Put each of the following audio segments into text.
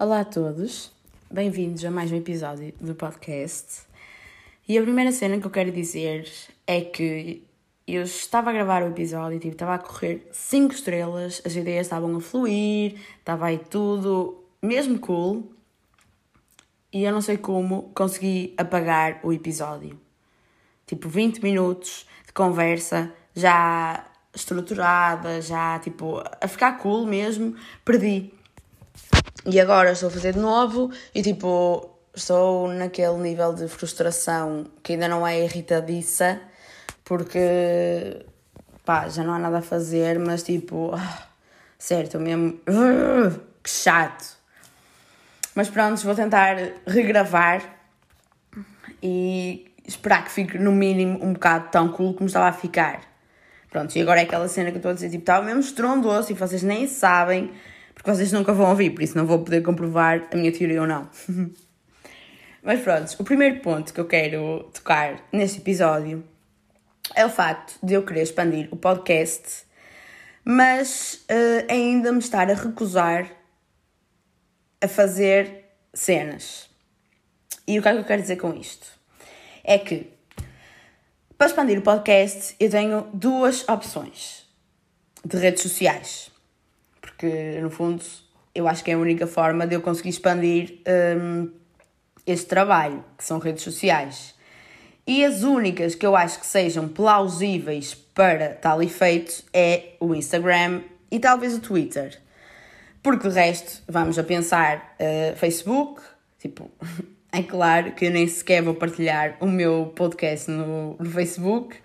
Olá a todos, bem-vindos a mais um episódio do podcast. E a primeira cena que eu quero dizer é que eu estava a gravar o episódio, tipo, estava a correr 5 estrelas, as ideias estavam a fluir, estava aí tudo mesmo cool. E eu não sei como consegui apagar o episódio. Tipo, 20 minutos de conversa já estruturada, já tipo, a ficar cool mesmo, perdi. E agora estou a fazer de novo e tipo, estou naquele nível de frustração que ainda não é irritadiça, porque pá, já não há nada a fazer, mas tipo, ah, certo, mesmo, uh, que chato. Mas pronto, vou tentar regravar e esperar que fique no mínimo um bocado tão cool como estava a ficar. Pronto, e agora é aquela cena que eu estou a dizer, tipo, estava mesmo estrondoso e vocês nem sabem porque vocês nunca vão ouvir, por isso não vou poder comprovar a minha teoria ou não. Mas pronto, o primeiro ponto que eu quero tocar neste episódio é o facto de eu querer expandir o podcast, mas uh, ainda me estar a recusar a fazer cenas. E o que é que eu quero dizer com isto? É que para expandir o podcast eu tenho duas opções de redes sociais porque no fundo eu acho que é a única forma de eu conseguir expandir um, este trabalho, que são redes sociais. E as únicas que eu acho que sejam plausíveis para tal efeito é o Instagram e talvez o Twitter. Porque de resto, vamos a pensar uh, Facebook, tipo, é claro que eu nem sequer vou partilhar o meu podcast no, no Facebook.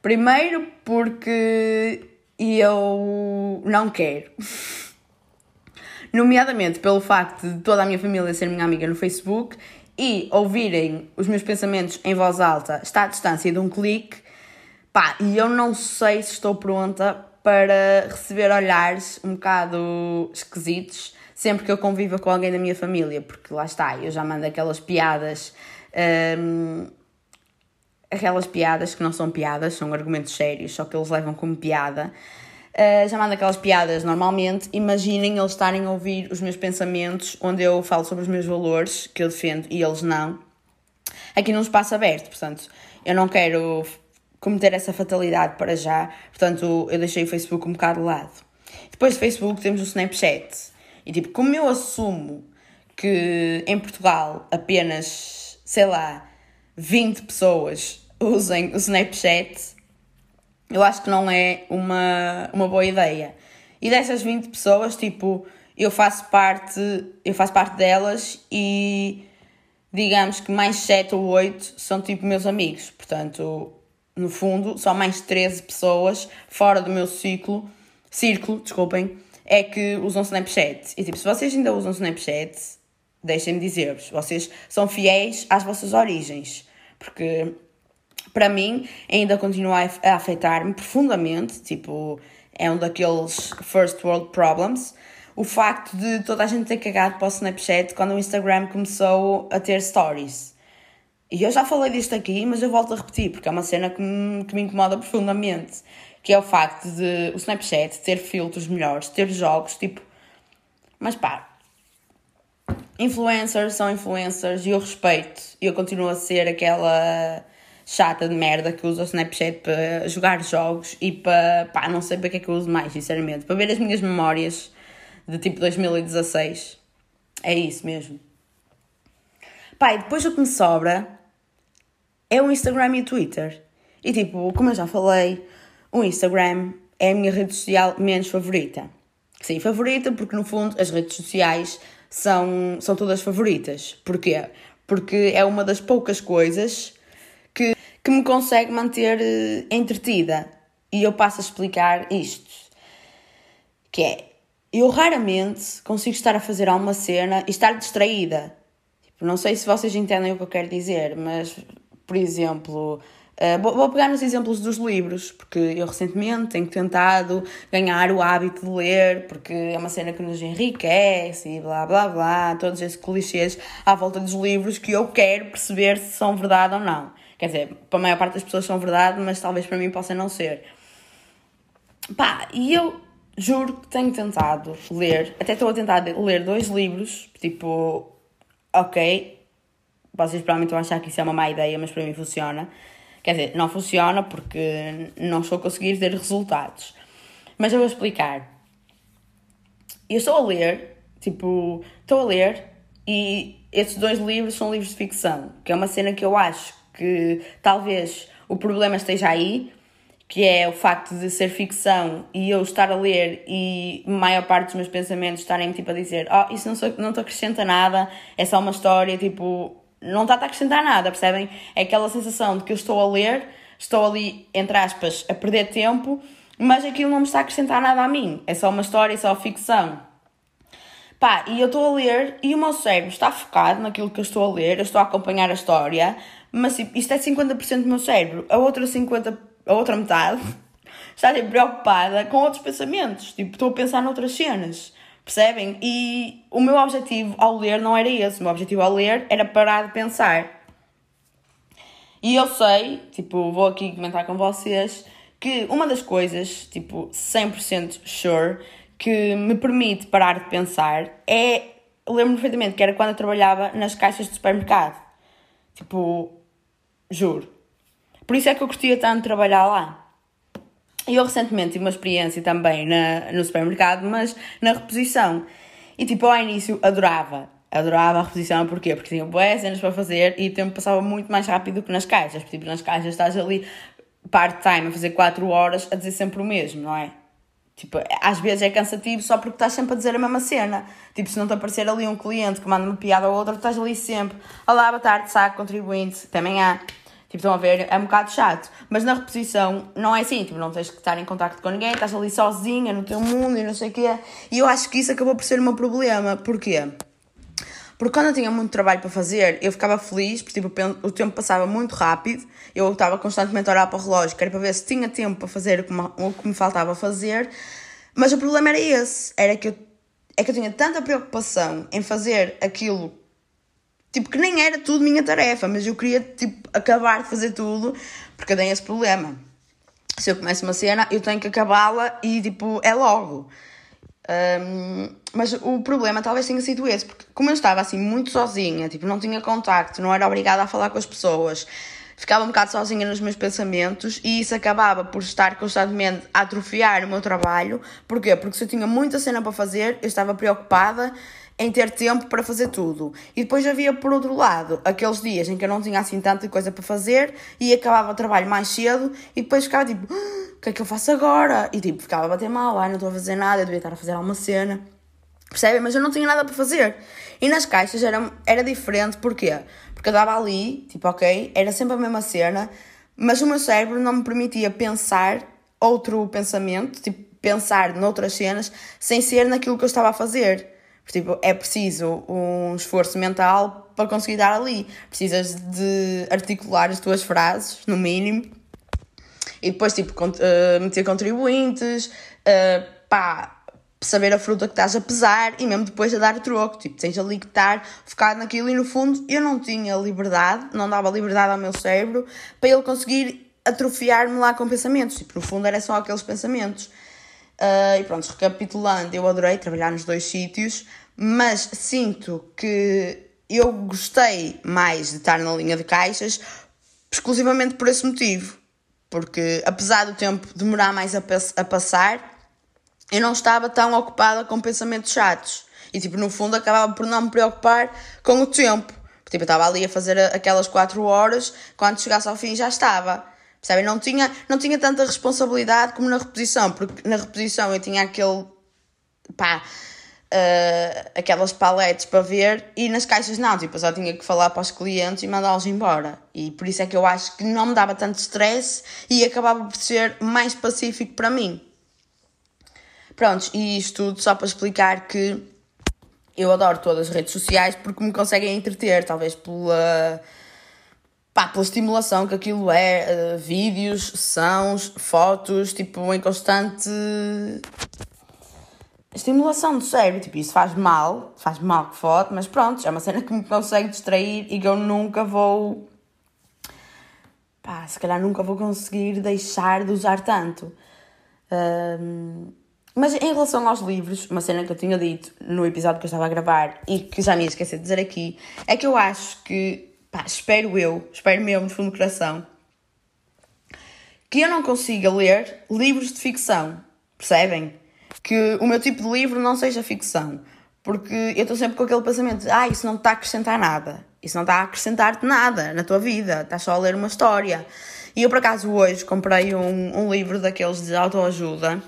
Primeiro porque eu não quero. Nomeadamente pelo facto de toda a minha família ser minha amiga no Facebook e ouvirem os meus pensamentos em voz alta, está à distância de um clique, pá, e eu não sei se estou pronta para receber olhares um bocado esquisitos sempre que eu convivo com alguém da minha família, porque lá está, eu já mando aquelas piadas. Hum, aquelas piadas que não são piadas, são argumentos sérios, só que eles levam como piada. Uh, já mando aquelas piadas normalmente. Imaginem eles estarem a ouvir os meus pensamentos, onde eu falo sobre os meus valores, que eu defendo, e eles não. Aqui num espaço aberto, portanto, eu não quero cometer essa fatalidade para já, portanto, eu deixei o Facebook um bocado de lado. Depois do Facebook temos o Snapchat. E tipo, como eu assumo que em Portugal apenas, sei lá, 20 pessoas usem o Snapchat, eu acho que não é uma, uma boa ideia. E dessas 20 pessoas, tipo, eu faço parte, eu faço parte delas e digamos que mais 7 ou 8 são tipo meus amigos. Portanto, no fundo, só mais 13 pessoas fora do meu ciclo, círculo, desculpem, é que usam Snapchat. E tipo, se vocês ainda usam Snapchat, deixem-me dizer-vos, vocês são fiéis às vossas origens. Porque para mim ainda continua a afetar-me profundamente, tipo, é um daqueles first world problems. O facto de toda a gente ter cagado para o Snapchat quando o Instagram começou a ter stories. E eu já falei disto aqui, mas eu volto a repetir, porque é uma cena que me, que me incomoda profundamente. Que é o facto de o Snapchat ter filtros melhores, ter jogos, tipo. Mas pá, influencers são influencers e eu respeito. E eu continuo a ser aquela chata de merda que usa o Snapchat para jogar jogos e para. pá, não sei para que é que eu uso mais, sinceramente. Para ver as minhas memórias de tipo 2016. É isso mesmo. Pá, e depois o que me sobra é o Instagram e o Twitter. E tipo, como eu já falei, o Instagram é a minha rede social menos favorita. Sim, favorita porque no fundo as redes sociais são, são todas favoritas. Porquê? Porque é uma das poucas coisas que, me consegue manter uh, entretida. E eu passo a explicar isto. Que é, eu raramente consigo estar a fazer alguma cena e estar distraída. Tipo, não sei se vocês entendem o que eu quero dizer, mas, por exemplo, Uh, vou, vou, pegar nos exemplos dos livros, porque eu recentemente tenho tentado ganhar o hábito de ler, porque é uma cena que nos enriquece e blá blá blá, todos esses clichês à volta dos livros que eu quero perceber se são verdade ou não. Quer dizer, para a maior parte das pessoas são verdade, mas talvez para mim possa não ser. Pá, e eu juro que tenho tentado ler, até estou a tentar ler dois livros, tipo, ok, vocês provavelmente vão achar que isso é uma má ideia, mas para mim funciona. Quer dizer, não funciona porque não estou a conseguir ter resultados. Mas eu vou explicar. Eu estou a ler, tipo, estou a ler e esses dois livros são livros de ficção, que é uma cena que eu acho que talvez o problema esteja aí, que é o facto de ser ficção e eu estar a ler e a maior parte dos meus pensamentos estarem tipo a dizer oh, isso não, sou, não te acrescenta nada, é só uma história, tipo, não está a acrescentar nada, percebem? É aquela sensação de que eu estou a ler, estou ali, entre aspas, a perder tempo, mas aquilo não me está a acrescentar nada a mim, é só uma história, é só ficção. Pá, e eu estou a ler e o meu cérebro está focado naquilo que eu estou a ler, eu estou a acompanhar a história, mas tipo, isto é 50% do meu cérebro, a outra 50%, a outra metade está tipo, preocupada com outros pensamentos, tipo, estou a pensar noutras cenas. Percebem? E o meu objetivo ao ler não era esse. O meu objetivo ao ler era parar de pensar. E eu sei, tipo, vou aqui comentar com vocês, que uma das coisas, tipo, 100% sure, que me permite parar de pensar é. Lembro-me perfeitamente que era quando eu trabalhava nas caixas de supermercado. Tipo, juro. Por isso é que eu curtia tanto trabalhar lá. E eu recentemente tive uma experiência também na, no supermercado, mas na reposição. E tipo, ao início adorava. Adorava a reposição, porquê? Porque tinha boas cenas para fazer e o tempo passava muito mais rápido que nas caixas. Tipo, nas caixas estás ali part-time a fazer 4 horas a dizer sempre o mesmo, não é? Tipo, às vezes é cansativo só porque estás sempre a dizer a mesma cena. Tipo, se não te aparecer ali um cliente que manda uma piada ou outra, estás ali sempre. Olá, boa tarde, saco, contribuinte, também há. Tipo, estão a ver, é um bocado chato. Mas na reposição não é assim, tipo, não tens que estar em contato com ninguém, estás ali sozinha no teu mundo e não sei o quê. E eu acho que isso acabou por ser o meu problema. Porquê? Porque quando eu tinha muito trabalho para fazer, eu ficava feliz, porque tipo, o tempo passava muito rápido, eu estava constantemente a olhar para o relógio, que era para ver se tinha tempo para fazer o que me, o que me faltava fazer, mas o problema era esse, era que eu, é que eu tinha tanta preocupação em fazer aquilo Tipo, que nem era tudo minha tarefa, mas eu queria, tipo, acabar de fazer tudo, porque eu tenho esse problema. Se eu começo uma cena, eu tenho que acabá-la e, tipo, é logo. Um, mas o problema talvez tenha sido esse, porque como eu estava assim muito sozinha, tipo, não tinha contacto, não era obrigada a falar com as pessoas, ficava um bocado sozinha nos meus pensamentos e isso acabava por estar constantemente a atrofiar o meu trabalho. Porquê? Porque se eu tinha muita cena para fazer, eu estava preocupada em ter tempo para fazer tudo. E depois havia, por outro lado, aqueles dias em que eu não tinha assim tanta coisa para fazer e acabava o trabalho mais cedo e depois ficava tipo, ah, o que é que eu faço agora? E tipo, ficava a bater mal, ai, não estou a fazer nada, eu devia estar a fazer alguma cena. Percebem? Mas eu não tinha nada para fazer. E nas caixas era, era diferente, porquê? Porque eu dava ali, tipo, ok, era sempre a mesma cena, mas o meu cérebro não me permitia pensar outro pensamento, tipo, pensar noutras cenas, sem ser naquilo que eu estava a fazer. Tipo, é preciso um esforço mental para conseguir dar ali. Precisas de articular as tuas frases, no mínimo. E depois, tipo, uh, meter contribuintes, uh, pá, saber a fruta que estás a pesar e mesmo depois a dar o troco. Tipo, tens ali que estar focado naquilo e no fundo eu não tinha liberdade, não dava liberdade ao meu cérebro para ele conseguir atrofiar-me lá com pensamentos. Tipo, no fundo era só aqueles pensamentos. Uh, e pronto, recapitulando, eu adorei trabalhar nos dois sítios, mas sinto que eu gostei mais de estar na linha de caixas exclusivamente por esse motivo. Porque apesar do tempo demorar mais a, a passar, eu não estava tão ocupada com pensamentos chatos. E tipo, no fundo acabava por não me preocupar com o tempo. Tipo, eu estava ali a fazer aquelas 4 horas, quando chegasse ao fim já estava. Percebem? Não tinha, não tinha tanta responsabilidade como na reposição, porque na reposição eu tinha aquele. pá. Uh, aquelas paletes para ver e nas caixas não, tipo, eu só tinha que falar para os clientes e mandá-los embora. E por isso é que eu acho que não me dava tanto stress e acabava por ser mais pacífico para mim. Prontos, e isto tudo só para explicar que eu adoro todas as redes sociais porque me conseguem entreter, talvez pela pá, pela estimulação que aquilo é, uh, vídeos, sons, fotos, tipo, em constante estimulação do cérebro, tipo, isso faz mal, faz mal que foto, mas pronto, é uma cena que me consegue distrair e que eu nunca vou, pá, se calhar nunca vou conseguir deixar de usar tanto. Um, Mas em relação aos livros, uma cena que eu tinha dito no episódio que eu estava a gravar e que já me ia esquecer de dizer aqui, é que eu acho que, pá, espero eu, espero mesmo no fundo do coração, que eu não consiga ler livros de ficção, percebem? Que o meu tipo de livro não seja ficção. Porque eu estou sempre com aquele pensamento de, ah, isso não está a acrescentar nada. Isso não está a acrescentar-te nada na tua vida. Estás só a ler uma história. E eu, por acaso, hoje comprei um, um livro daqueles de autoajuda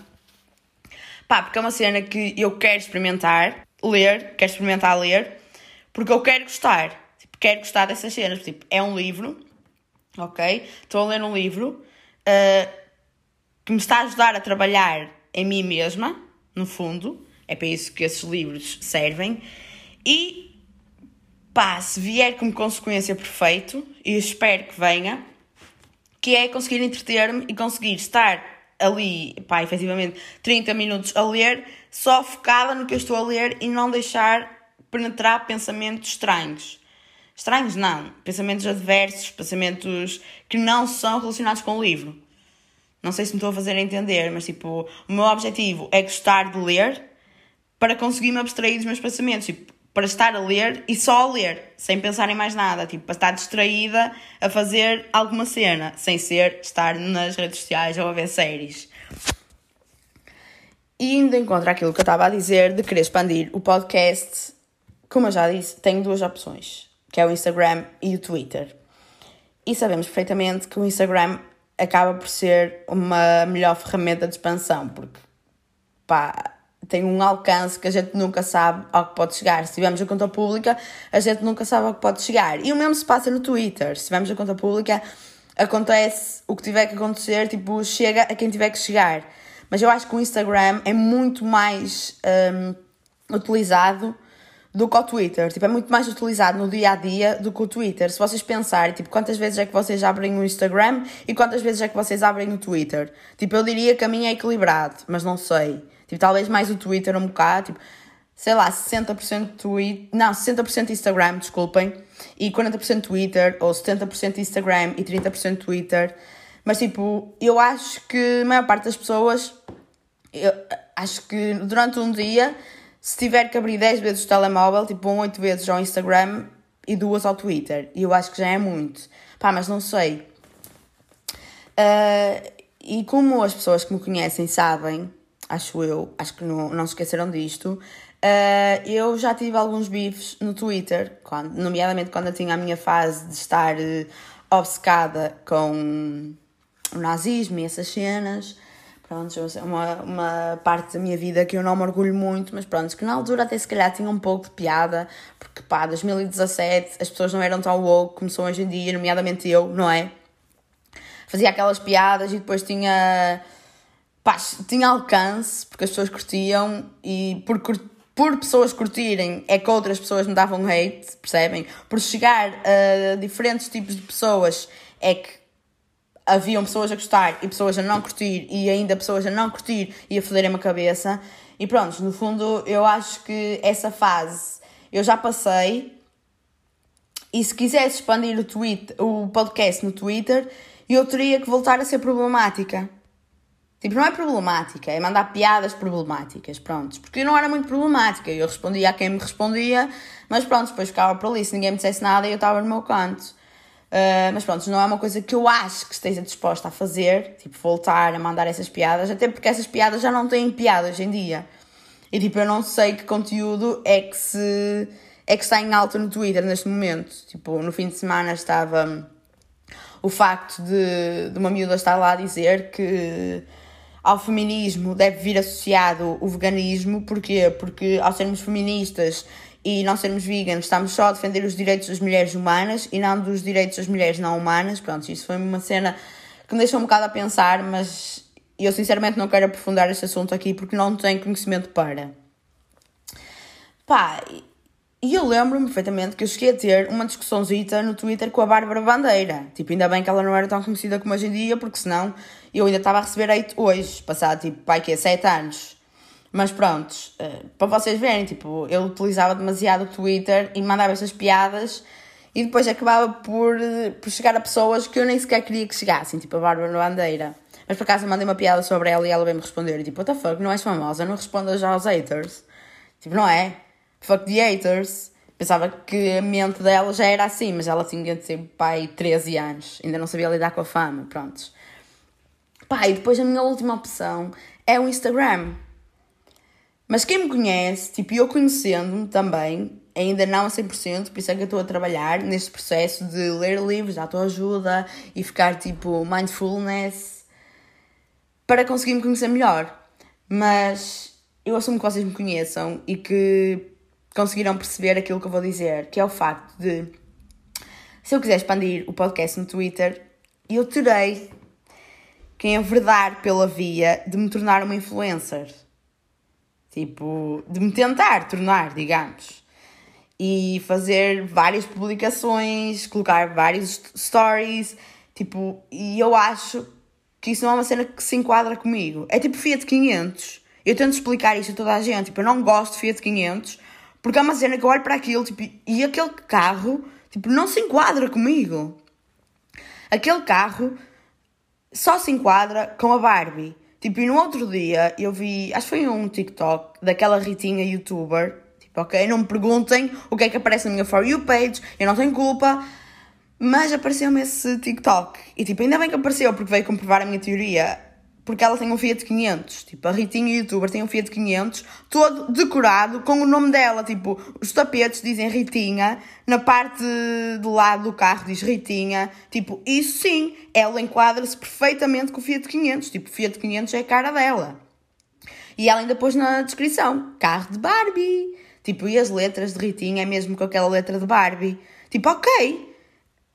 Pá, porque é uma cena que eu quero experimentar, ler, quero experimentar ler, porque eu quero gostar. Tipo, quero gostar dessas cenas. Tipo, é um livro, ok? Estou a ler um livro uh, que me está a ajudar a trabalhar em mim mesma, no fundo. É para isso que esses livros servem. E, pá, se vier como consequência perfeito, e espero que venha, que é conseguir entreter-me e conseguir estar ali, pá, efetivamente, 30 minutos a ler, só focada no que eu estou a ler e não deixar penetrar pensamentos estranhos. Estranhos não, pensamentos adversos, pensamentos que não são relacionados com o livro. Não sei se me estou a fazer entender, mas tipo, o meu objetivo é gostar de ler para conseguir me abstrair dos meus pensamentos. Tipo, para estar a ler e só a ler, sem pensar em mais nada, tipo, para estar distraída a fazer alguma cena, sem ser estar nas redes sociais ou a ver séries. E indo encontro aquilo que eu estava a dizer de querer expandir o podcast, como eu já disse, tenho duas opções, que é o Instagram e o Twitter. E sabemos perfeitamente que o Instagram acaba por ser uma melhor ferramenta de expansão, porque pá, tem um alcance que a gente nunca sabe ao que pode chegar. Se tivermos a conta pública, a gente nunca sabe ao que pode chegar. E o mesmo se passa no Twitter. Se tivermos a conta pública, acontece o que tiver que acontecer, tipo, chega a quem tiver que chegar. Mas eu acho que o Instagram é muito mais um, utilizado do que o Twitter. Tipo, é muito mais utilizado no dia a dia do que o Twitter. Se vocês pensarem, tipo, quantas vezes é que vocês abrem o Instagram e quantas vezes é que vocês abrem o Twitter? Tipo, eu diria que a minha é equilibrado, mas não sei. Tipo, talvez mais o Twitter um bocado, tipo, sei lá, 60% Twitter, não, 60% Instagram, desculpem, e 40% Twitter, ou 70% Instagram e 30% Twitter. Mas tipo, eu acho que a maior parte das pessoas, eu acho que durante um dia, se tiver que abrir 10 vezes o telemóvel, tipo, vão 8 vezes ao Instagram e duas ao Twitter. E eu acho que já é muito. Pá, mas não sei. Uh, e como as pessoas que me conhecem sabem, acho eu, acho que não, não se esqueceram disto. Uh, eu já tive alguns bifes no Twitter, quando, nomeadamente quando eu tinha a minha fase de estar uh, obcecada com o nazismo e essas cenas. Pronto, é uma, uma parte da minha vida que eu não me orgulho muito, mas pronto, que na altura até se calhar tinha um pouco de piada, porque pá, 2017 as pessoas não eram tão woke como são hoje em dia, nomeadamente eu, não é? Fazia aquelas piadas e depois tinha pá, tinha alcance, porque as pessoas curtiam e por, por pessoas curtirem é que outras pessoas me davam hate, percebem? Por chegar a diferentes tipos de pessoas é que haviam pessoas a gostar e pessoas a não curtir e ainda pessoas a não curtir e a foderem a cabeça. E pronto, no fundo eu acho que essa fase eu já passei e se quisesse expandir o, tweet, o podcast no Twitter, eu teria que voltar a ser problemática. Tipo, não é problemática, é mandar piadas problemáticas, pronto. Porque eu não era muito problemática, eu respondia a quem me respondia, mas pronto, depois ficava por ali, se ninguém me dissesse nada eu estava no meu canto. Uh, mas pronto, não é uma coisa que eu acho que esteja disposta a fazer, tipo, voltar a mandar essas piadas, até porque essas piadas já não têm piada hoje em dia. E tipo, eu não sei que conteúdo é que se é que está em alta no Twitter neste momento. Tipo, no fim de semana estava o facto de, de uma miúda estar lá a dizer que ao feminismo deve vir associado o veganismo, porquê? Porque ao sermos feministas e não sermos veganos, estamos só a defender os direitos das mulheres humanas e não dos direitos das mulheres não humanas. Pronto, isso foi uma cena que me deixou um bocado a pensar, mas eu sinceramente não quero aprofundar este assunto aqui porque não tenho conhecimento para. Pá, e eu lembro-me perfeitamente que eu cheguei a ter uma discussãozita no Twitter com a Bárbara Bandeira. Tipo, ainda bem que ela não era tão conhecida como hoje em dia, porque senão eu ainda estava a receber hate hoje, passado tipo, pai, que é 7 anos. Mas pronto, uh, para vocês verem, tipo, eu utilizava demasiado o Twitter e mandava essas piadas e depois acabava por, por chegar a pessoas que eu nem sequer queria que chegassem, tipo a Bárbara Bandeira. Mas por acaso mandei uma piada sobre ela e ela veio-me responder. Tipo, what the fuck, não és famosa, não respondas aos haters. Tipo, não é? Fuck the haters. Pensava que a mente dela já era assim, mas ela tinha de ser pai 13 anos. Ainda não sabia lidar com a fama, prontos. E depois a minha última opção é o Instagram. Mas quem me conhece, tipo, eu conhecendo-me também, ainda não a 100%, por isso é que eu estou a trabalhar neste processo de ler livros de autoajuda e ficar tipo mindfulness para conseguir me conhecer melhor. Mas eu assumo que vocês me conheçam e que conseguiram perceber aquilo que eu vou dizer, que é o facto de se eu quiser expandir o podcast no Twitter, eu terei que enverdar pela via de me tornar uma influencer. Tipo, de me tentar tornar, digamos. E fazer várias publicações, colocar vários stories, tipo, e eu acho que isso não é uma cena que se enquadra comigo. É tipo Fiat 500. Eu tento explicar isto a toda a gente, tipo, eu não gosto de Fiat 500, porque é uma cena que eu olho para aquilo, tipo, e aquele carro, tipo, não se enquadra comigo. Aquele carro só se enquadra com a Barbie. Tipo, e no outro dia eu vi, acho que foi um TikTok daquela Ritinha youtuber. Tipo, ok, não me perguntem o que é que aparece na minha For You page, eu não tenho culpa. Mas apareceu-me esse TikTok. E tipo, ainda bem que apareceu porque veio comprovar a minha teoria. Porque ela tem um Fiat 500. Tipo, a Ritinha youtuber tem um Fiat 500 todo decorado com o nome dela. Tipo, os tapetes dizem Ritinha. Na parte do lado do carro diz Ritinha. Tipo, isso sim, ela enquadra-se perfeitamente com o Fiat 500. Tipo, o Fiat 500 é a cara dela. E ela ainda pôs na descrição: carro de Barbie. Tipo, e as letras de Ritinha é mesmo com aquela letra de Barbie. Tipo, ok.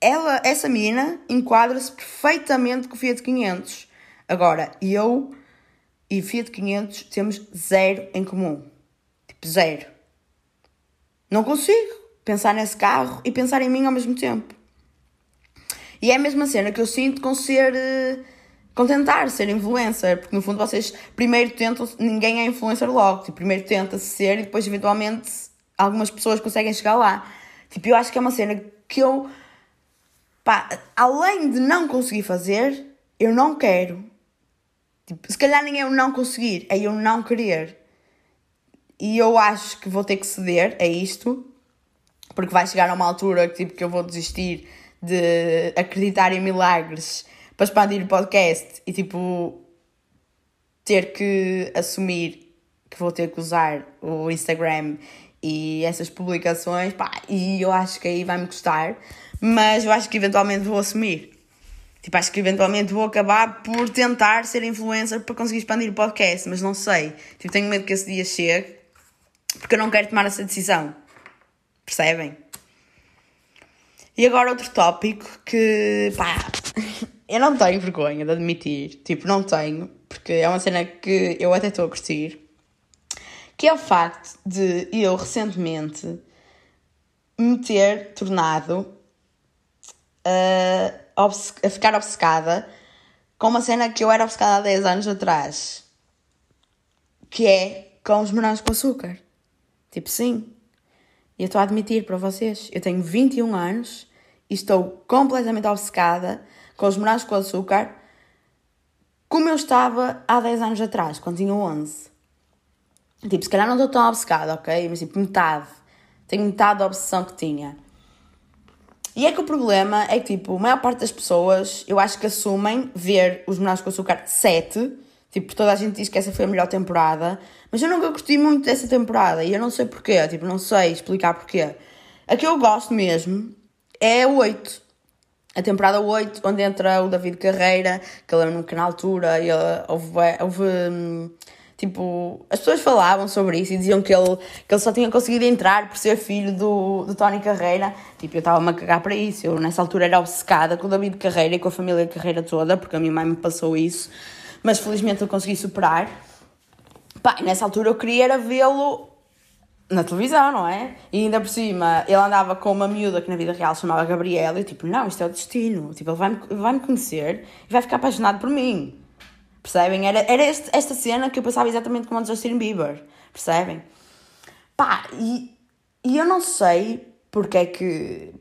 Ela, essa menina enquadra-se perfeitamente com o Fiat 500. Agora, eu e Fiat 500 temos zero em comum. Tipo, zero. Não consigo pensar nesse carro e pensar em mim ao mesmo tempo. E é a mesma cena que eu sinto com ser. com tentar ser influencer, porque no fundo vocês primeiro tentam. ninguém é influencer logo, tipo, primeiro tenta-se ser e depois eventualmente algumas pessoas conseguem chegar lá. Tipo, eu acho que é uma cena que eu. pá, além de não conseguir fazer, eu não quero. Tipo, se calhar nem eu não conseguir, é eu não querer. E eu acho que vou ter que ceder a isto, porque vai chegar a uma altura que, tipo, que eu vou desistir de acreditar em milagres para expandir o podcast e tipo ter que assumir que vou ter que usar o Instagram e essas publicações, pá, e eu acho que aí vai-me custar, mas eu acho que eventualmente vou assumir. Tipo, acho que eventualmente vou acabar por tentar ser influencer para conseguir expandir o podcast, mas não sei. Tipo, tenho medo que esse dia chegue, porque eu não quero tomar essa decisão. Percebem? E agora outro tópico que, pá, eu não tenho vergonha de admitir. Tipo, não tenho, porque é uma cena que eu até estou a curtir. Que é o facto de eu recentemente me ter tornado uh, a ficar obcecada com uma cena que eu era obcecada há 10 anos atrás, que é com os morangos com açúcar. Tipo, sim. E eu estou a admitir para vocês, eu tenho 21 anos e estou completamente obcecada com os morangos com açúcar, como eu estava há 10 anos atrás, quando tinha 11. Tipo, se calhar não estou tão obcecada, ok? Mas tipo, metade. Tenho metade da obsessão que tinha. E é que o problema é que, tipo, a maior parte das pessoas, eu acho que assumem ver os Morangos com Açúcar 7, tipo, toda a gente diz que essa foi a melhor temporada, mas eu nunca curti muito dessa temporada e eu não sei porquê, tipo, não sei explicar porquê. A que eu gosto mesmo é a 8. A temporada 8, onde entra o David Carreira, que ele era na altura, e houve, houve hum, Tipo, as pessoas falavam sobre isso e diziam que ele, que ele só tinha conseguido entrar por ser filho do, do Tony Carreira. Tipo, eu estava-me a cagar para isso. Eu, nessa altura, era obcecada com o David Carreira e com a família Carreira toda, porque a minha mãe me passou isso. Mas, felizmente, eu consegui superar. Pá, e nessa altura eu queria era vê-lo na televisão, não é? E ainda por cima, ele andava com uma miúda que na vida real se chamava Gabriela e tipo, não, isto é o destino. Tipo, ele vai-me vai -me conhecer e vai ficar apaixonado por mim. Percebem? Era, era este, esta cena que eu pensava exatamente como o Justin Bieber. Percebem? Pá, e, e eu não sei porque é que,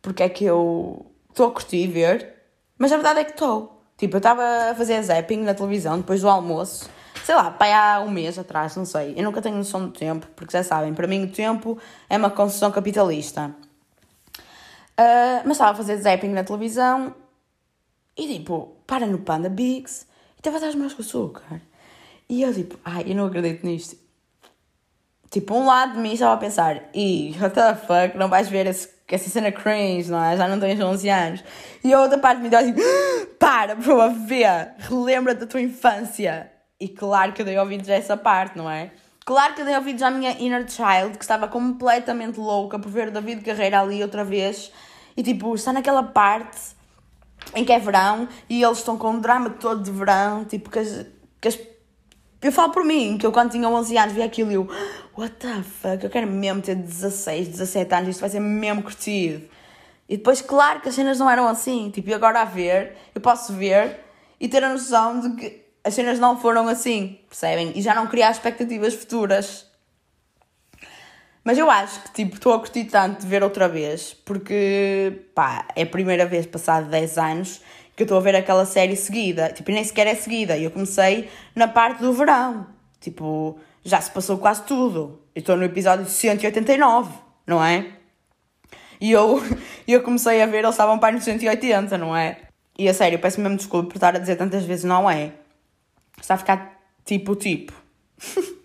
porque é que eu estou a curtir ver, mas a verdade é que estou. Tipo, eu estava a fazer zapping na televisão depois do almoço, sei lá, pai há um mês atrás, não sei. Eu nunca tenho noção do tempo, porque já sabem, para mim o tempo é uma concessão capitalista. Uh, mas estava a fazer zapping na televisão e tipo, para no Panda Bigs estava a dar os com açúcar. E eu tipo, ai, eu não acredito nisto. Tipo, um lado de mim estava a pensar, e what the fuck, não vais ver esse, essa cena cringe, não é? Já não tens 11 anos. E a outra parte de mim estava assim, para, por favor, vê, relembra da tua infância. E claro que eu dei ouvidos a essa parte, não é? Claro que eu dei ouvidos à minha inner child, que estava completamente louca por ver o David Carreira ali outra vez. E tipo, está naquela parte em que é verão e eles estão com um drama todo de verão, tipo, que as, que as eu falo por mim, que eu quando tinha 11 anos vi aquilo e eu, what the fuck, eu quero mesmo ter 16, 17 anos, isto vai ser mesmo curtido. E depois, claro que as cenas não eram assim, tipo, e agora a ver, eu posso ver e ter a noção de que as cenas não foram assim, percebem? E já não criar expectativas futuras. Mas eu acho que, tipo, estou a curtir tanto de ver outra vez, porque, pá, é a primeira vez passado 10 anos que eu estou a ver aquela série seguida. Tipo, nem sequer é seguida. E eu comecei na parte do verão. Tipo, já se passou quase tudo. Eu estou no episódio 189, não é? E eu, eu comecei a ver, eles estavam para no 180, não é? E a sério, peço mesmo desculpa por estar a dizer tantas vezes não é. Está a ficar tipo, tipo.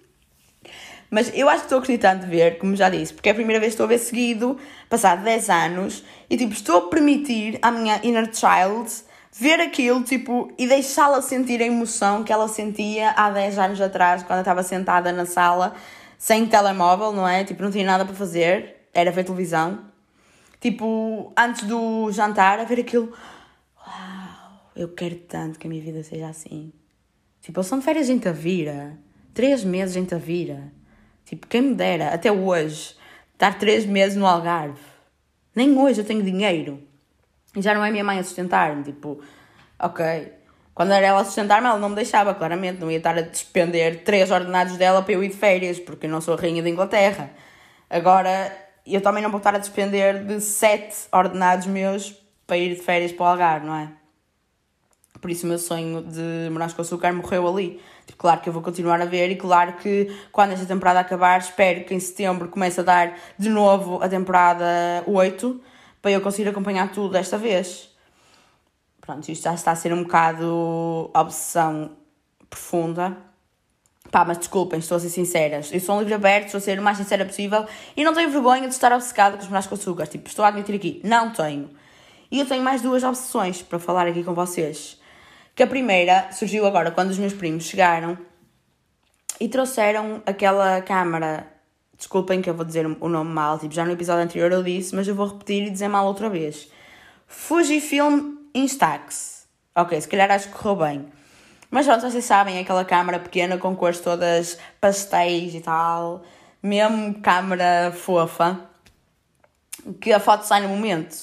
Mas eu acho que estou acreditando de ver, como já disse, porque é a primeira vez que estou a ver seguido, passado 10 anos, e tipo, estou a permitir à minha inner child ver aquilo, tipo, e deixá-la sentir a emoção que ela sentia há 10 anos atrás, quando eu estava sentada na sala, sem telemóvel, não é? Tipo, não tinha nada para fazer, era ver televisão. Tipo, antes do jantar, a ver aquilo. Uau, eu quero tanto que a minha vida seja assim. Tipo, eles são de férias em Tavira. Três meses em Tavira. Tipo, quem me dera, até hoje, estar três meses no Algarve. Nem hoje eu tenho dinheiro e já não é minha mãe a sustentar-me, tipo, ok. Quando era ela a sustentar-me, ela não me deixava, claramente. Não ia estar a despender três ordenados dela para eu ir de férias, porque eu não sou a rainha da Inglaterra. Agora, eu também não vou estar a despender de sete ordenados meus para ir de férias para o Algarve, não é? Por isso o meu sonho de Morangos com Açúcar morreu ali. Claro que eu vou continuar a ver e claro que quando esta temporada acabar, espero que em setembro comece a dar de novo a temporada 8 para eu conseguir acompanhar tudo desta vez. Pronto, isto já está a ser um bocado obsessão profunda. Pá, mas desculpem, estou a ser sincera. Eu sou um livro aberto, estou a ser o mais sincera possível e não tenho vergonha de estar obcecada com os morangos com açúcar. Tipo, estou a admitir aqui, não tenho. E eu tenho mais duas obsessões para falar aqui com vocês. Que a primeira surgiu agora quando os meus primos chegaram e trouxeram aquela câmara Desculpem que eu vou dizer o nome mal, tipo, já no episódio anterior eu disse, mas eu vou repetir e dizer mal outra vez. Fujifilm Instax. Ok, se calhar acho que correu bem. Mas pronto, vocês sabem, aquela câmera pequena com cores todas pastéis e tal. Mesmo câmera fofa. Que a foto sai no momento.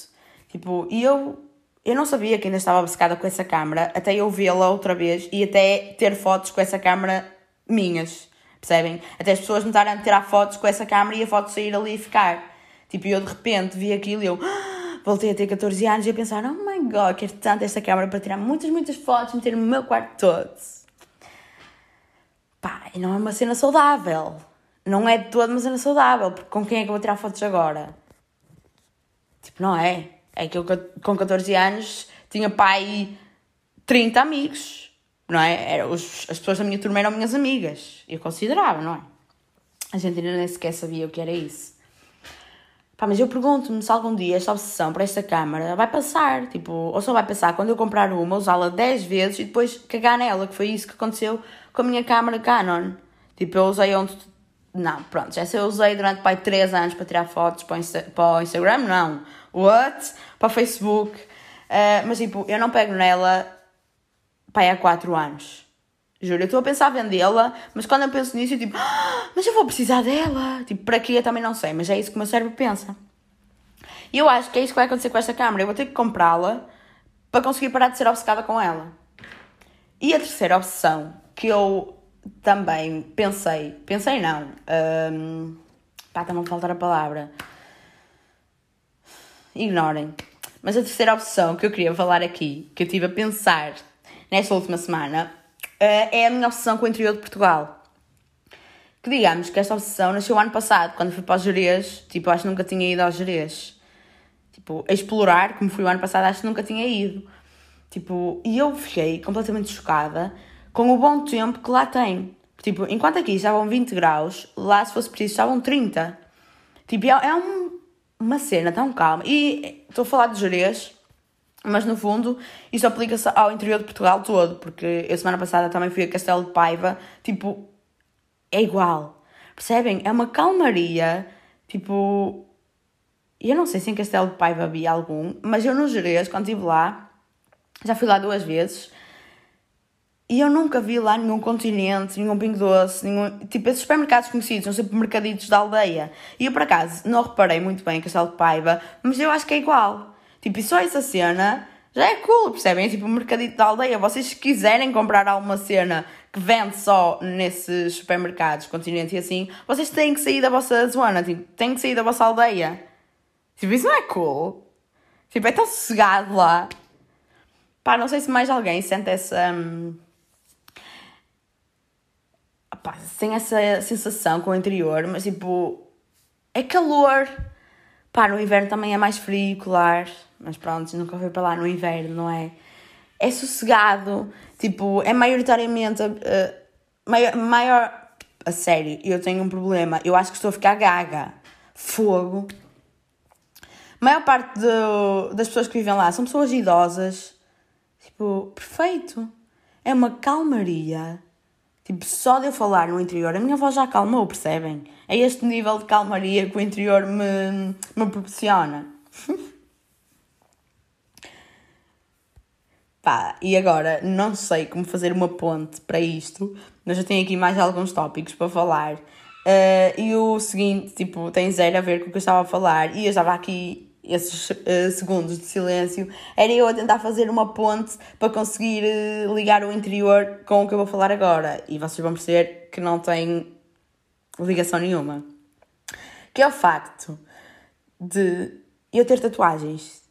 Tipo, e eu, eu não sabia que ainda estava obcecada com essa câmera até eu vê-la outra vez e até ter fotos com essa câmera minhas. Percebem? Até as pessoas me estarem a tirar fotos com essa câmera e a foto sair ali e ficar. Tipo, eu de repente vi aquilo e eu ah, voltei a ter 14 anos e a pensar: oh my god, quero tanto esta câmera para tirar muitas, muitas fotos, meter no meu quarto todo. Pá, e não é uma cena saudável. Não é de toda uma cena saudável, porque com quem é que eu vou tirar fotos agora? Tipo, não é. É que eu com 14 anos tinha pai 30 amigos não é? Era, os, as pessoas da minha turma eram minhas amigas. Eu considerava, não é? A gente ainda nem sequer sabia o que era isso. Pá, mas eu pergunto-me se algum dia esta obsessão por esta câmara vai passar. Tipo, ou só vai passar quando eu comprar uma, usá-la 10 vezes e depois cagar nela, que foi isso que aconteceu com a minha câmara Canon. Tipo, eu usei onde. Não, pronto, essa eu usei durante pai 3 anos para tirar fotos para o, Insta... para o Instagram, não. What? Para Facebook. Uh, mas tipo, eu não pego nela pai há 4 anos. Juro, eu estou a pensar vendê-la, mas quando eu penso nisso, eu tipo, ah, mas eu vou precisar dela. Tipo, para quê? Eu também não sei, mas é isso que o meu cérebro pensa. E eu acho que é isso que vai acontecer com esta câmera. Eu vou ter que comprá-la para conseguir parar de ser obcecada com ela. E a terceira opção, que eu também pensei, pensei não, um, pá, está-me a faltar a palavra. Ignorem. Mas a terceira opção que eu queria falar aqui, que eu estive a pensar nesta última semana, uh, é a minha obsessão com o interior de Portugal. Que digamos que esta obsessão nasceu ano passado, quando fui para os Jerez, tipo, acho que nunca tinha ido aos Jerez. Tipo, a explorar, como fui o ano passado, acho que nunca tinha ido. Tipo, e eu fiquei completamente chocada com o bom tempo que lá tem. Tipo, enquanto aqui estavam 20 graus, lá se fosse preciso estavam 30. Tipo, é, é um, uma cena tão calma. E estou a falar de Jerez, mas no fundo isso aplica-se ao interior de Portugal todo, porque eu semana passada também fui a Castelo de Paiva, tipo, é igual. Percebem? É uma calmaria, tipo. Eu não sei se em Castelo de Paiva havia algum, mas eu no Jerez, quando estive lá, já fui lá duas vezes, e eu nunca vi lá nenhum continente, nenhum pingo doce, nenhum. Tipo, esses supermercados conhecidos são sempre mercaditos da aldeia. E eu, por acaso, não reparei muito bem Castelo de Paiva, mas eu acho que é igual. Tipo, e só essa cena já é cool, percebem? É tipo um mercadito da aldeia. Vocês, se quiserem comprar alguma cena que vende só nesses supermercados, continente e assim, vocês têm que sair da vossa zona, tipo, têm que sair da vossa aldeia. Tipo, isso não é cool. Tipo, é tão sossegado lá. Pá, não sei se mais alguém sente essa. Hum, pá, tem essa sensação com o interior, mas tipo, é calor. Pá, no inverno também é mais frio, claro, mas pronto, nunca fui para lá no inverno, não é? É sossegado, tipo, é maioritariamente. Uh, maior, maior. A sério, eu tenho um problema, eu acho que estou a ficar gaga. Fogo. A maior parte do, das pessoas que vivem lá são pessoas idosas. Tipo, perfeito. É uma calmaria Tipo, só de eu falar no interior, a minha voz já acalmou, percebem? É este nível de calmaria que o interior me, me proporciona. Pá, e agora não sei como fazer uma ponte para isto, mas eu tenho aqui mais alguns tópicos para falar. Uh, e o seguinte, tipo, tem zero a ver com o que eu estava a falar, e eu estava aqui esses uh, segundos de silêncio, era eu a tentar fazer uma ponte para conseguir uh, ligar o interior com o que eu vou falar agora. E vocês vão perceber que não tem ligação nenhuma. Que é o facto de eu ter tatuagens.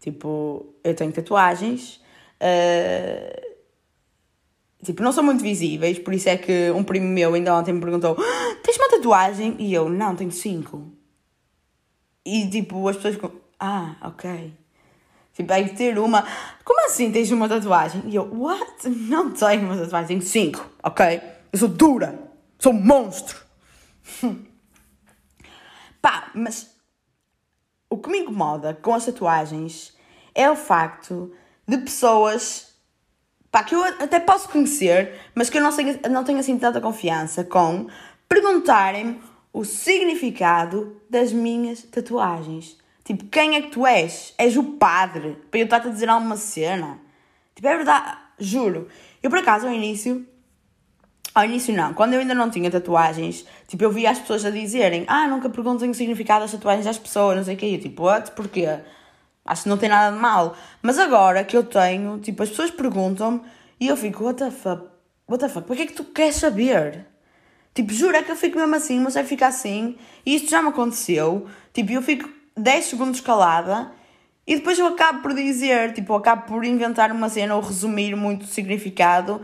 Tipo, eu tenho tatuagens. Uh, tipo, não são muito visíveis, por isso é que um primo meu ainda ontem me perguntou: ah, Tens uma tatuagem? E eu, não, tenho cinco. E tipo, as pessoas ficam, ah, ok. Tipo, aí ter uma, como assim tens uma tatuagem? E eu, what? Não tenho uma tatuagem, tenho cinco, ok? Eu sou dura, sou um monstro. Pá, mas o que me incomoda com as tatuagens é o facto de pessoas pá, que eu até posso conhecer, mas que eu não, sei, não tenho assim tanta confiança com perguntarem-me o significado das minhas tatuagens. Tipo, quem é que tu és? És o padre para eu estar-te a dizer alguma cena? Tipo, é verdade, juro. Eu, por acaso, ao início. Ao início, não. Quando eu ainda não tinha tatuagens, tipo, eu via as pessoas a dizerem: Ah, nunca perguntem o significado das tatuagens das pessoas, não sei o que. Eu, tipo, what? Porquê? Acho que não tem nada de mal. Mas agora que eu tenho, tipo, as pessoas perguntam-me e eu fico: What the fuck? What the fuck? Que é que tu queres saber? Tipo, jura que eu fico mesmo assim, mas vai ficar assim. E isto já me aconteceu. Tipo, eu fico 10 segundos calada e depois eu acabo por dizer, tipo, eu acabo por inventar uma cena ou resumir muito o significado,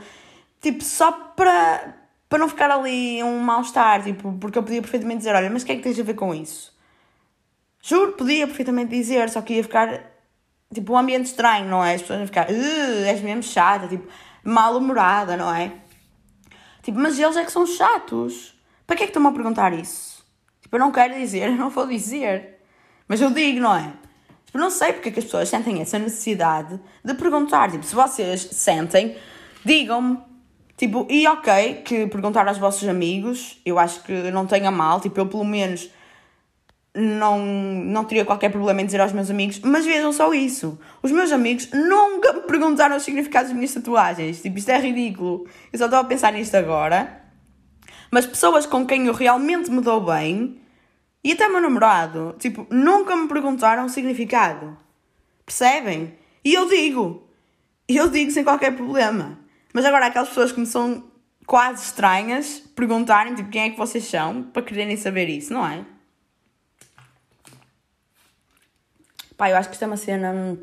tipo, só para, para não ficar ali um mal-estar, tipo, porque eu podia perfeitamente dizer, olha, mas o que é que tens a ver com isso? Juro, podia perfeitamente dizer, só que ia ficar, tipo, um ambiente estranho, não é? As pessoas iam ficar, és mesmo chata, tipo, mal-humorada, não é? Tipo, mas eles é que são chatos. Para que é que estão-me a perguntar isso? Tipo, eu não quero dizer, eu não vou dizer. Mas eu digo, não é? Tipo, não sei porque é que as pessoas sentem essa necessidade de perguntar. Tipo, se vocês sentem, digam-me. Tipo, e ok, que perguntar aos vossos amigos, eu acho que não tenha mal. Tipo, eu pelo menos não, não teria qualquer problema em dizer aos meus amigos, mas vejam só isso. Os meus amigos nunca me perguntaram os significados das minhas tatuagens. Tipo, isto é ridículo. Eu só estou a pensar nisto agora. Mas pessoas com quem eu realmente me dou bem, e até meu namorado, tipo, nunca me perguntaram o significado. Percebem? E eu digo. Eu digo sem qualquer problema. Mas agora aquelas pessoas que me são quase estranhas perguntarem, tipo, quem é que vocês são, para quererem saber isso, não é? Pá, eu acho que isto é uma cena,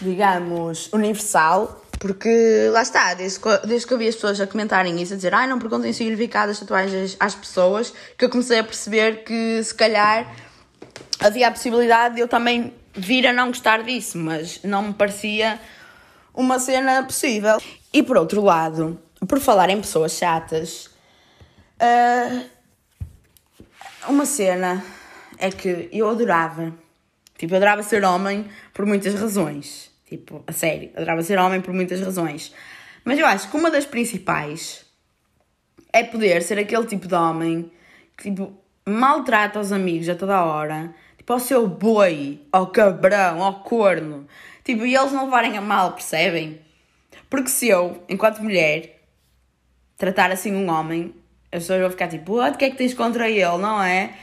digamos, universal, Porque lá está, desde que, desde que eu vi as pessoas a comentarem isso, a dizer ai, não perguntem o significado das tatuagens às pessoas, que eu comecei a perceber que se calhar havia a possibilidade de eu também vir a não gostar disso, mas não me parecia uma cena possível. E por outro lado, por falar em pessoas chatas, uh, uma cena é que eu adorava, tipo, eu adorava ser homem por muitas razões. Tipo, a sério, adorava ser homem por muitas razões. Mas eu acho que uma das principais é poder ser aquele tipo de homem que, tipo, maltrata os amigos a toda hora, tipo, ao seu boi, ao cabrão, ao corno. Tipo, e eles não levarem a mal, percebem? Porque se eu, enquanto mulher, tratar assim um homem, as pessoas vão ficar tipo, o que é que tens contra ele, não é?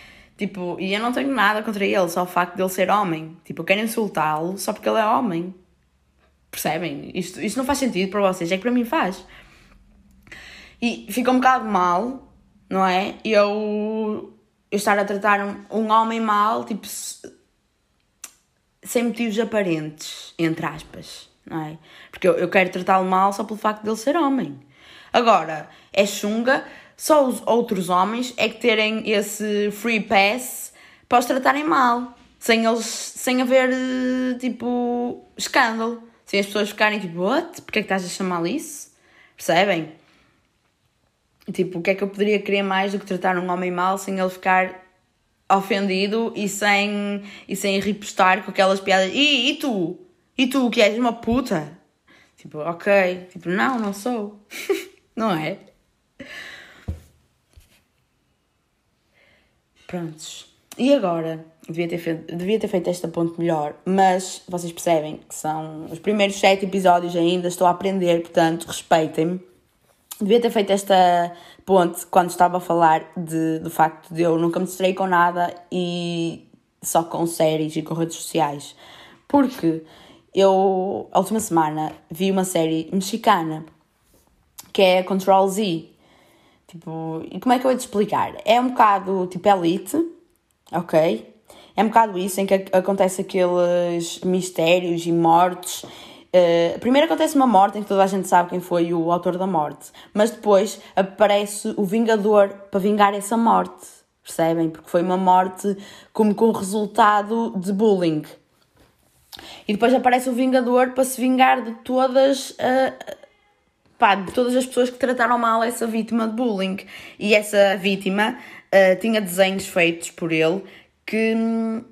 Tipo, e eu não tenho nada contra ele, só o facto de ele ser homem. Tipo, eu quero insultá-lo só porque ele é homem. Percebem? Isto, isto não faz sentido para vocês, é que para mim faz. E fica um bocado mal, não é? Eu, eu estar a tratar um, um homem mal, tipo, sem motivos aparentes, entre aspas, não é? Porque eu, eu quero tratá-lo mal só pelo facto de ele ser homem. Agora, é chunga, só os outros homens é que terem esse free pass para os tratarem mal, sem eles, sem haver, tipo, escândalo. Sem as pessoas ficarem tipo, what? Porquê é que estás a chamá-lo isso? Percebem? Tipo, o que é que eu poderia querer mais do que tratar um homem mal sem ele ficar ofendido e sem, e sem ripostar com aquelas piadas. E, e tu? E tu que és uma puta? Tipo, ok. Tipo, não, não sou. não é? Prontos. E agora? Devia ter, feito, devia ter feito esta ponte melhor, mas vocês percebem que são os primeiros sete episódios ainda, estou a aprender, portanto, respeitem-me. Devia ter feito esta ponte quando estava a falar de, do facto de eu nunca me distrair com nada e só com séries e com redes sociais. Porque eu, a última semana, vi uma série mexicana que é Control Z. Tipo, e como é que eu ia te explicar? É um bocado tipo Elite, ok? É um bocado isso em que acontece aqueles mistérios e mortes Uh, primeiro acontece uma morte em que toda a gente sabe quem foi o autor da morte, mas depois aparece o Vingador para vingar essa morte, percebem? Porque foi uma morte como com resultado de bullying. E depois aparece o Vingador para se vingar de todas, uh, pá, de todas as pessoas que trataram mal essa vítima de bullying. E essa vítima uh, tinha desenhos feitos por ele que, hum,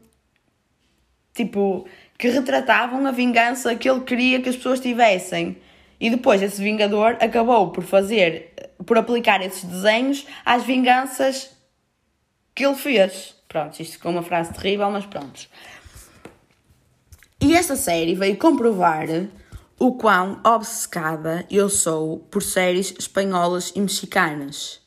tipo que retratavam a vingança que ele queria que as pessoas tivessem. E depois esse Vingador acabou por fazer, por aplicar esses desenhos às vinganças que ele fez. Pronto, isto ficou uma frase terrível, mas pronto. E esta série veio comprovar o quão obcecada eu sou por séries espanholas e mexicanas.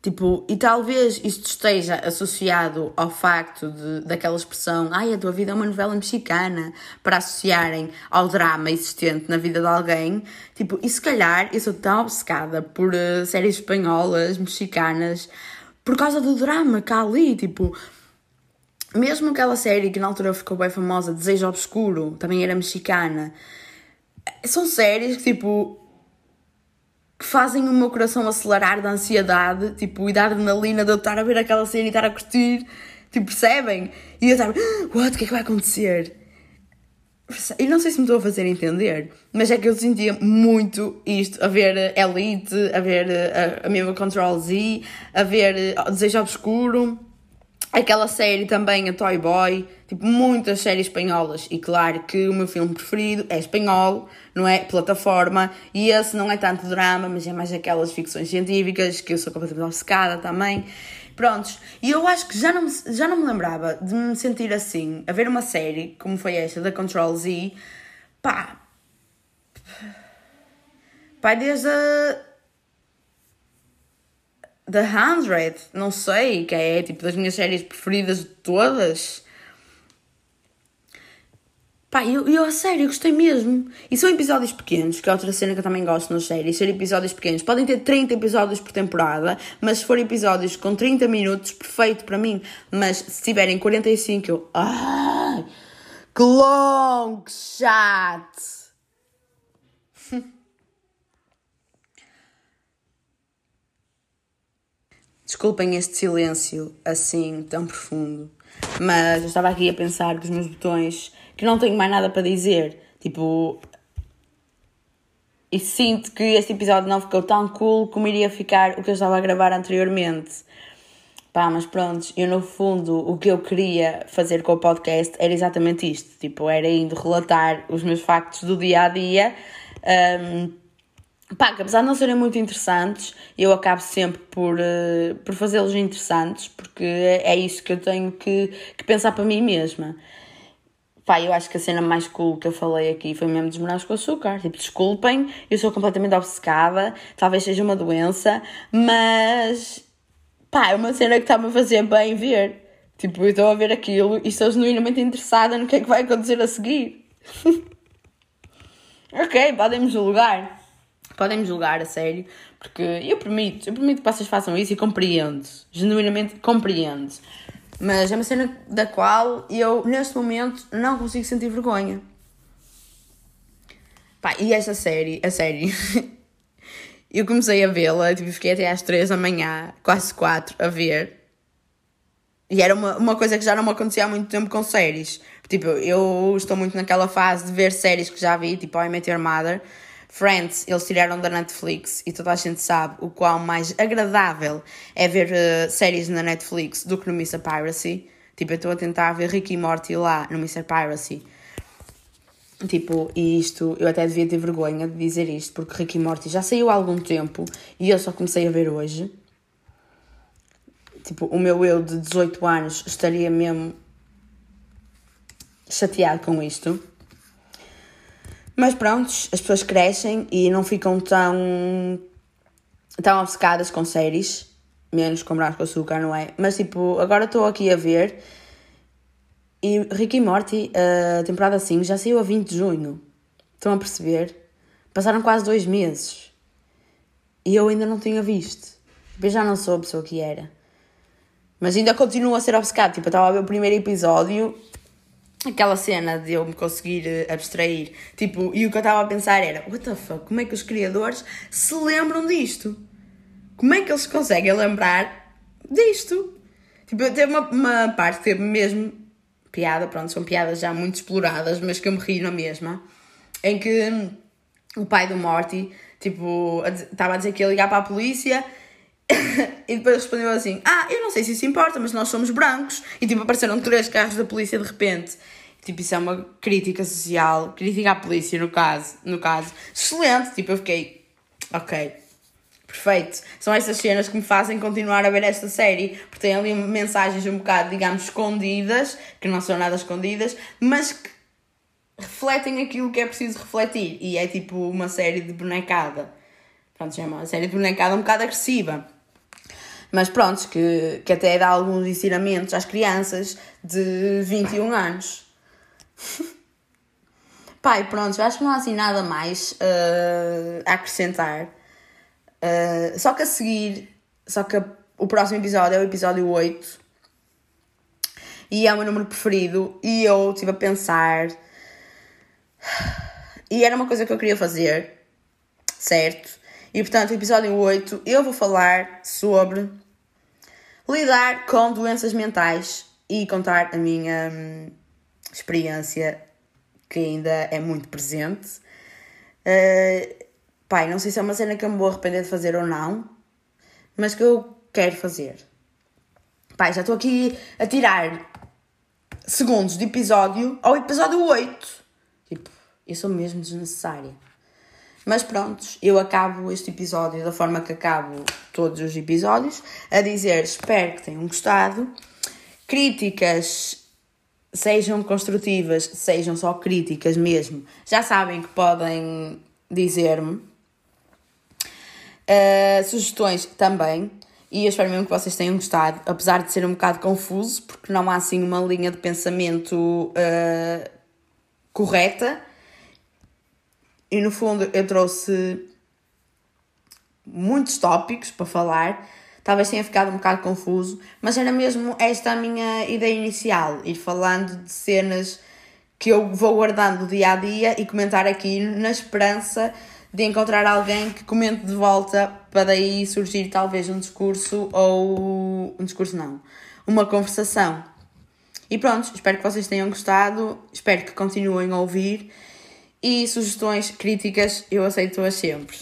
Tipo, e talvez isto esteja associado ao facto de, daquela expressão ai, a tua vida é uma novela mexicana, para associarem ao drama existente na vida de alguém. Tipo, e se calhar eu sou tão obcecada por uh, séries espanholas, mexicanas, por causa do drama há ali, tipo... Mesmo aquela série que na altura ficou bem famosa, Desejo Obscuro, também era mexicana. São séries que, tipo, que fazem o meu coração acelerar da ansiedade, tipo, e da adrenalina de eu estar a ver aquela cena e estar a curtir, tipo, percebem? E eu estar, what, o que é que vai acontecer? E não sei se me estou a fazer entender, mas é que eu sentia muito isto, a ver Elite, a ver a, a mesma Control Z, a ver Desejo Obscuro, aquela série também, a Toy Boy, tipo, muitas séries espanholas. E claro que o meu filme preferido é espanhol, não é? Plataforma. E esse não é tanto drama, mas é mais aquelas ficções científicas que eu sou completamente obcecada também. Prontos, e eu acho que já não, já não me lembrava de me sentir assim, a ver uma série como foi esta, da Control Z, pá. Pá, desde a. The Hundred, não sei, que é tipo das minhas séries preferidas de todas. Pá, eu, eu a sério gostei mesmo. E são episódios pequenos, que é outra cena que eu também gosto nas séries, ser episódios pequenos. Podem ter 30 episódios por temporada, mas se for episódios com 30 minutos, perfeito para mim. Mas se tiverem 45, eu. Ai, que longo, chato! Desculpem este silêncio assim tão profundo, mas eu estava aqui a pensar com os meus botões que não tenho mais nada para dizer. Tipo, e sinto que este episódio não ficou tão cool como iria ficar o que eu estava a gravar anteriormente. Pá, mas pronto, eu no fundo o que eu queria fazer com o podcast era exatamente isto. Tipo, era indo relatar os meus factos do dia a dia. Um, pá, que apesar de não serem muito interessantes, eu acabo sempre por, uh, por fazê-los interessantes, porque é isso que eu tenho que, que pensar para mim mesma. Pá, eu acho que a cena mais cool que eu falei aqui foi mesmo dos com açúcar. Tipo, desculpem, eu sou completamente obcecada, talvez seja uma doença, mas pá, é uma cena que está-me a fazer bem ver. Tipo, eu estou a ver aquilo e estou genuinamente interessada no que é que vai acontecer a seguir. ok, podem-me julgar. Podem-me julgar, a sério, porque eu permito, eu permito que vocês façam isso e compreendo. Genuinamente compreendo. Mas é uma cena da qual eu, neste momento, não consigo sentir vergonha. Pá, e esta série, a série, eu comecei a vê-la, tipo, fiquei até às 3 da manhã, quase 4, a ver. E era uma, uma coisa que já não me acontecia há muito tempo com séries. Tipo, eu estou muito naquela fase de ver séries que já vi, tipo, I Met Your Mother. Friends, eles tiraram da Netflix e toda a gente sabe o qual mais agradável é ver uh, séries na Netflix do que no Mr. Piracy. Tipo, eu estou a tentar ver Ricky e Morty lá no Mr. Piracy. Tipo, e isto, eu até devia ter vergonha de dizer isto, porque Ricky Morty já saiu há algum tempo e eu só comecei a ver hoje. Tipo, o meu eu de 18 anos estaria mesmo chateado com isto. Mas pronto, as pessoas crescem e não ficam tão, tão obcecadas com séries, menos com Branco com Açúcar, não é? Mas tipo, agora estou aqui a ver e Rick e Morty, a temporada 5, já saiu a 20 de junho. Estão a perceber? Passaram quase dois meses e eu ainda não tinha visto. Eu já não sou a pessoa que era. Mas ainda continuo a ser obcecado. Tipo, eu estava a ver o primeiro episódio aquela cena de eu me conseguir eh, abstrair, tipo, e o que eu estava a pensar era, what the fuck, como é que os criadores se lembram disto? Como é que eles conseguem lembrar disto? Tipo, teve uma, uma parte teve mesmo piada, pronto, são piadas já muito exploradas, mas que eu me ri na mesma, em que o pai do Morty, tipo, estava a dizer que ia ligar para a polícia e depois respondeu assim: Ah, eu não sei se isso importa, mas nós somos brancos. E tipo, apareceram três carros da polícia de repente. Tipo, isso é uma crítica social, crítica à polícia no caso, no caso. Excelente, tipo, eu fiquei, ok, perfeito. São estas cenas que me fazem continuar a ver esta série, porque tem ali mensagens um bocado, digamos, escondidas, que não são nada escondidas, mas que refletem aquilo que é preciso refletir. E é tipo uma série de bonecada. Pronto, é uma série de bonecada um bocado agressiva. Mas pronto, que, que até dá alguns ensinamentos às crianças de 21 anos. Pai, pronto, acho que não há assim nada mais uh, a acrescentar. Uh, só que a seguir, só que o próximo episódio é o episódio 8 e é o meu número preferido. E eu estive a pensar, e era uma coisa que eu queria fazer, certo? E portanto, o episódio 8 eu vou falar sobre lidar com doenças mentais e contar a minha. Hum, experiência que ainda é muito presente. Uh, pai, não sei se é uma cena que eu me vou arrepender de fazer ou não, mas que eu quero fazer. Pai, já estou aqui a tirar segundos de episódio ao episódio 8. Tipo, eu sou mesmo desnecessária. Mas pronto, eu acabo este episódio da forma que acabo todos os episódios, a dizer espero que tenham gostado. Críticas sejam construtivas, sejam só críticas mesmo, já sabem que podem dizer-me. Uh, sugestões também. E eu espero mesmo que vocês tenham gostado, apesar de ser um bocado confuso, porque não há assim uma linha de pensamento uh, correta. E no fundo eu trouxe muitos tópicos para falar talvez tenha ficado um bocado confuso, mas era mesmo esta a minha ideia inicial, ir falando de cenas que eu vou guardando dia a dia e comentar aqui na esperança de encontrar alguém que comente de volta para daí surgir talvez um discurso ou. um discurso não. Uma conversação. E pronto, espero que vocês tenham gostado, espero que continuem a ouvir e sugestões, críticas, eu aceito-as sempre.